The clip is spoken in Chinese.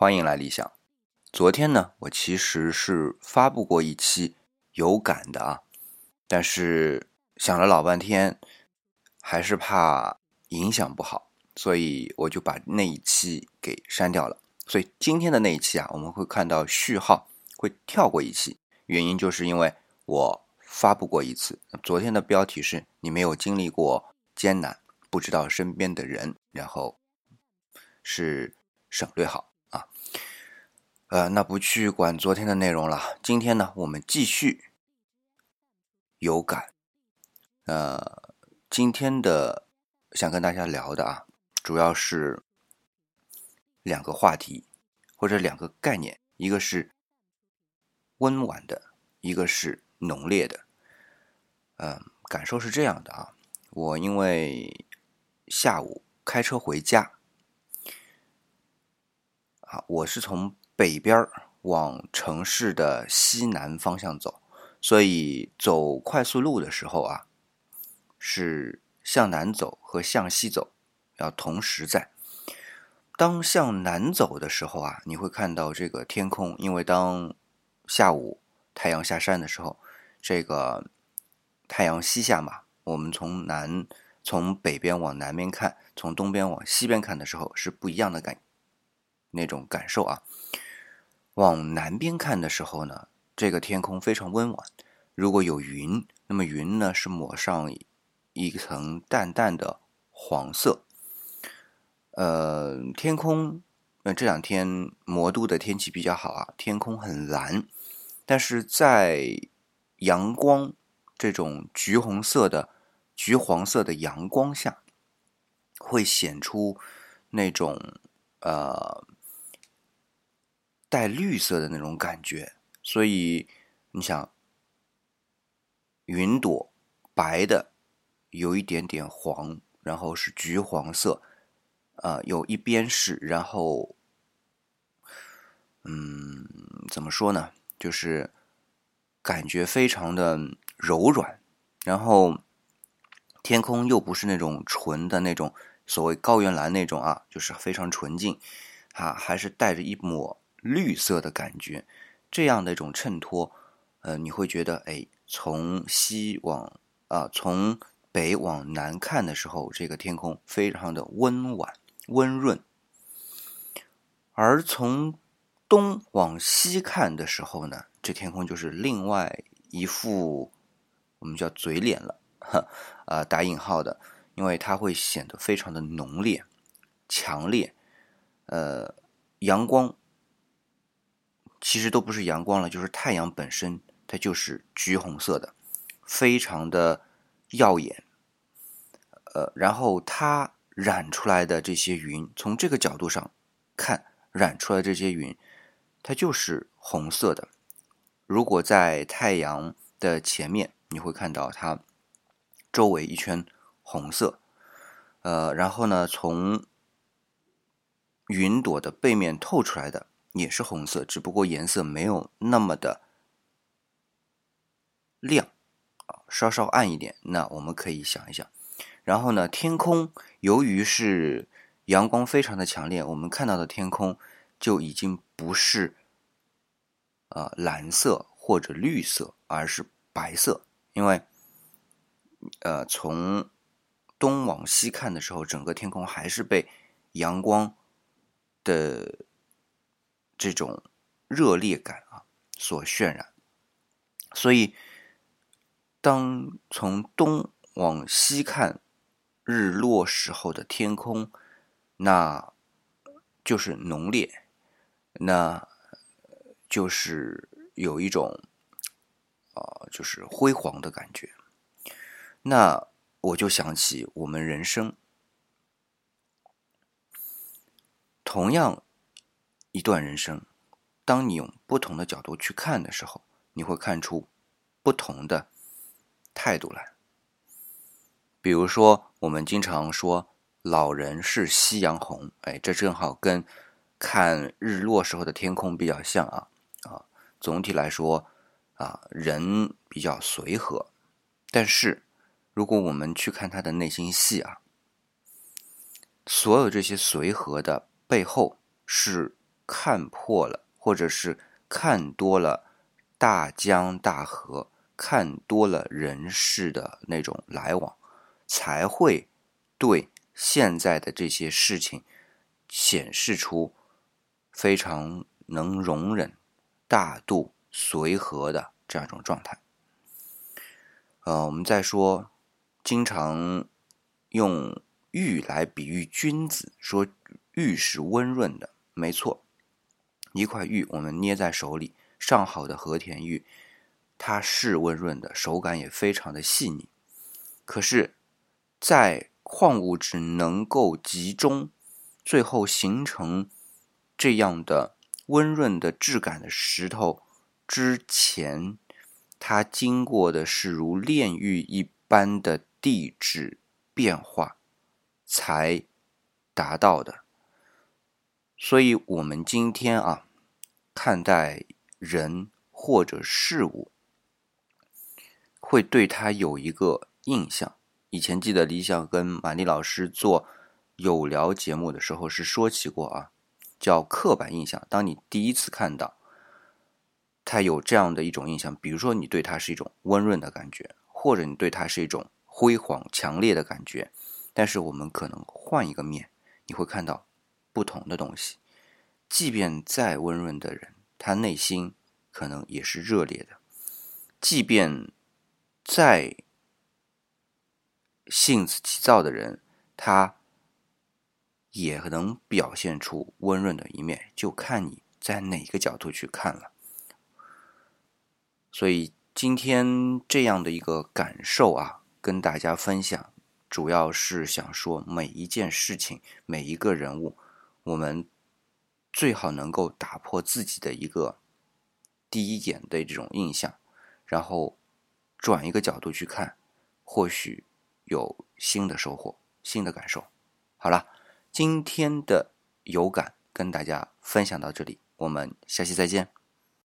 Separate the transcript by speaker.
Speaker 1: 欢迎来理想。昨天呢，我其实是发布过一期有感的啊，但是想了老半天，还是怕影响不好，所以我就把那一期给删掉了。所以今天的那一期啊，我们会看到序号会跳过一期，原因就是因为我发布过一次。昨天的标题是你没有经历过艰难，不知道身边的人，然后。是省略号，呃，那不去管昨天的内容了。今天呢，我们继续有感。呃，今天的想跟大家聊的啊，主要是两个话题或者两个概念，一个是温婉的，一个是浓烈的。嗯，感受是这样的啊，我因为下午开车回家。啊，我是从北边往城市的西南方向走，所以走快速路的时候啊，是向南走和向西走要同时在。当向南走的时候啊，你会看到这个天空，因为当下午太阳下山的时候，这个太阳西下嘛，我们从南从北边往南边看，从东边往西边看的时候是不一样的感。那种感受啊，往南边看的时候呢，这个天空非常温婉。如果有云，那么云呢是抹上一层淡淡的黄色。呃，天空，呃这两天魔都的天气比较好啊，天空很蓝，但是在阳光这种橘红色的、橘黄色的阳光下，会显出那种呃。带绿色的那种感觉，所以你想，云朵白的，有一点点黄，然后是橘黄色，啊，有一边是，然后，嗯，怎么说呢？就是感觉非常的柔软，然后天空又不是那种纯的那种所谓高原蓝那种啊，就是非常纯净，啊，还是带着一抹。绿色的感觉，这样的一种衬托，呃，你会觉得，哎，从西往啊，从北往南看的时候，这个天空非常的温婉、温润；而从东往西看的时候呢，这天空就是另外一副我们叫嘴脸了，哈，啊，打引号的，因为它会显得非常的浓烈、强烈，呃，阳光。其实都不是阳光了，就是太阳本身，它就是橘红色的，非常的耀眼。呃，然后它染出来的这些云，从这个角度上看，染出来这些云，它就是红色的。如果在太阳的前面，你会看到它周围一圈红色。呃，然后呢，从云朵的背面透出来的。也是红色，只不过颜色没有那么的亮啊，稍稍暗一点。那我们可以想一想，然后呢，天空由于是阳光非常的强烈，我们看到的天空就已经不是呃蓝色或者绿色，而是白色。因为呃从东往西看的时候，整个天空还是被阳光的。这种热烈感啊，所渲染。所以，当从东往西看日落时候的天空，那就是浓烈，那就是有一种啊，就是辉煌的感觉。那我就想起我们人生，同样。一段人生，当你用不同的角度去看的时候，你会看出不同的态度来。比如说，我们经常说“老人是夕阳红”，哎，这正好跟看日落时候的天空比较像啊啊。总体来说啊，人比较随和，但是如果我们去看他的内心戏啊，所有这些随和的背后是。看破了，或者是看多了大江大河，看多了人世的那种来往，才会对现在的这些事情显示出非常能容忍、大度、随和的这样一种状态。呃，我们再说，经常用玉来比喻君子，说玉是温润的，没错。一块玉，我们捏在手里，上好的和田玉，它是温润的，手感也非常的细腻。可是，在矿物质能够集中，最后形成这样的温润的质感的石头之前。它经过的是如炼狱一般的地质变化，才达到的。所以，我们今天啊，看待人或者事物，会对他有一个印象。以前记得李想跟玛丽老师做有聊节目的时候是说起过啊，叫刻板印象。当你第一次看到。他有这样的一种印象，比如说你对他是一种温润的感觉，或者你对他是一种辉煌强烈的感觉。但是我们可能换一个面，你会看到不同的东西。即便再温润的人，他内心可能也是热烈的；即便再性子急躁的人，他也能表现出温润的一面，就看你在哪个角度去看了。所以今天这样的一个感受啊，跟大家分享，主要是想说，每一件事情，每一个人物，我们最好能够打破自己的一个第一眼的这种印象，然后转一个角度去看，或许有新的收获、新的感受。好了，今天的有感跟大家分享到这里，我们下期再见。